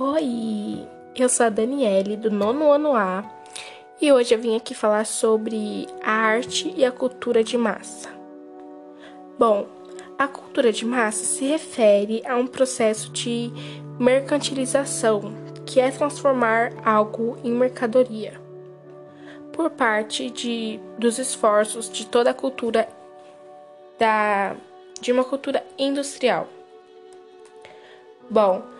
Oi, eu sou a Daniele do nono ano A e hoje eu vim aqui falar sobre a arte e a cultura de massa. Bom, a cultura de massa se refere a um processo de mercantilização, que é transformar algo em mercadoria, por parte de, dos esforços de toda a cultura da, de uma cultura industrial. Bom,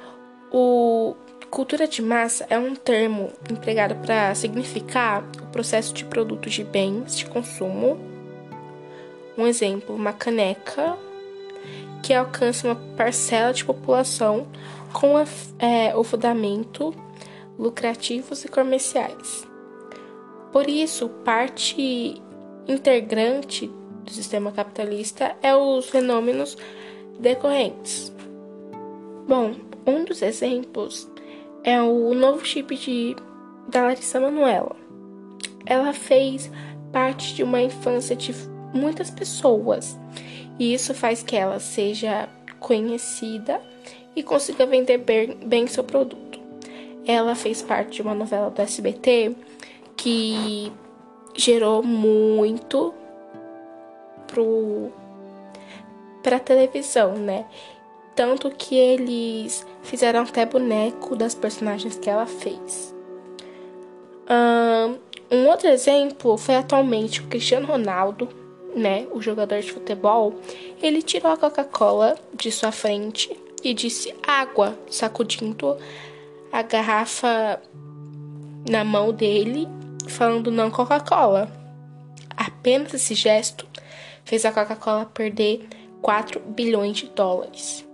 o cultura de massa é um termo empregado para significar o processo de produto de bens de consumo. Um exemplo, uma caneca que alcança uma parcela de população com é, o fundamento lucrativos e comerciais. Por isso, parte integrante do sistema capitalista é os fenômenos decorrentes. Bom, um dos exemplos é o novo chip de, da Larissa Manoela. Ela fez parte de uma infância de muitas pessoas e isso faz que ela seja conhecida e consiga vender bem, bem seu produto. Ela fez parte de uma novela do SBT que gerou muito pro para televisão, né? Tanto que eles fizeram até boneco das personagens que ela fez. Um outro exemplo foi atualmente o Cristiano Ronaldo, né, o jogador de futebol. Ele tirou a Coca-Cola de sua frente e disse água, sacudindo a garrafa na mão dele, falando não Coca-Cola. Apenas esse gesto fez a Coca-Cola perder 4 bilhões de dólares.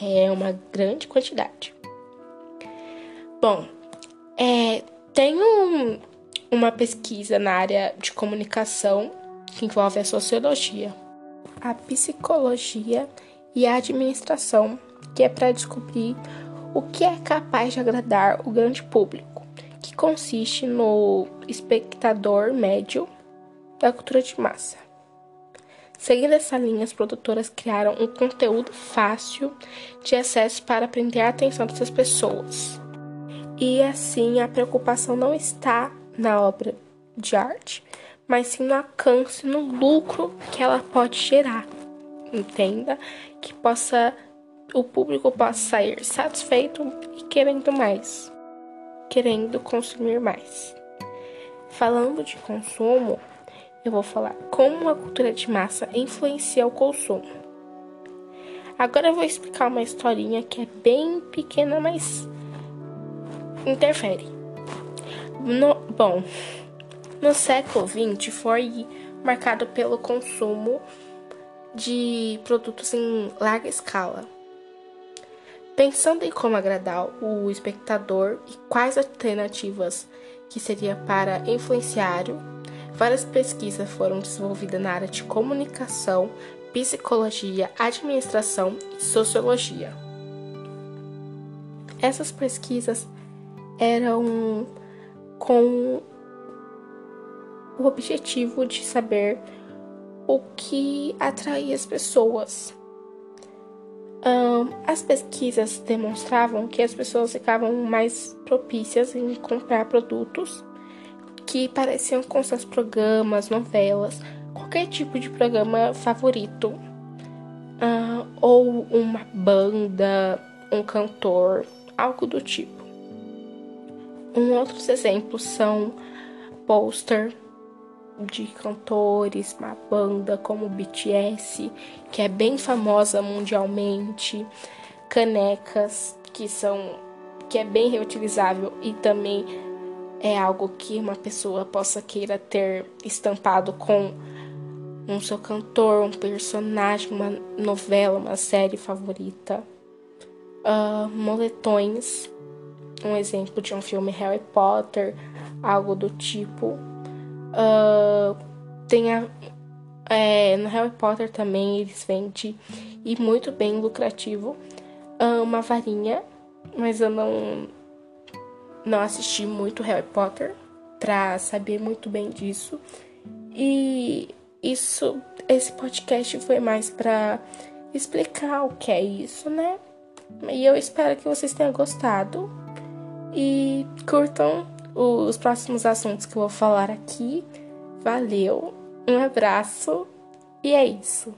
É uma grande quantidade. Bom, é, tem um, uma pesquisa na área de comunicação que envolve a sociologia, a psicologia e a administração, que é para descobrir o que é capaz de agradar o grande público, que consiste no espectador médio da cultura de massa. Seguindo essa linha, as produtoras criaram um conteúdo fácil de acesso para prender a atenção dessas pessoas. E assim, a preocupação não está na obra de arte, mas sim no alcance, no lucro que ela pode gerar. Entenda que possa o público possa sair satisfeito e querendo mais, querendo consumir mais. Falando de consumo, eu vou falar como a cultura de massa influencia o consumo. Agora eu vou explicar uma historinha que é bem pequena, mas interfere. No, bom, no século XX foi marcado pelo consumo de produtos em larga escala. Pensando em como agradar o espectador e quais alternativas que seria para influenciar Várias pesquisas foram desenvolvidas na área de comunicação, psicologia, administração e sociologia. Essas pesquisas eram com o objetivo de saber o que atraía as pessoas. As pesquisas demonstravam que as pessoas ficavam mais propícias em comprar produtos que pareciam com seus programas, novelas, qualquer tipo de programa favorito. Uh, ou uma banda, um cantor, algo do tipo. Um outros exemplos são pôster de cantores, uma banda como BTS, que é bem famosa mundialmente, canecas que são que é bem reutilizável e também é algo que uma pessoa possa queira ter estampado com um seu cantor, um personagem, uma novela, uma série favorita. Uh, moletões, um exemplo de um filme Harry Potter, algo do tipo. Uh, tem a, é, no Harry Potter também eles vendem e muito bem lucrativo uh, uma varinha, mas eu não não assisti muito Harry Potter para saber muito bem disso. E isso, esse podcast foi mais para explicar o que é isso, né? E eu espero que vocês tenham gostado e curtam os próximos assuntos que eu vou falar aqui. Valeu, um abraço e é isso.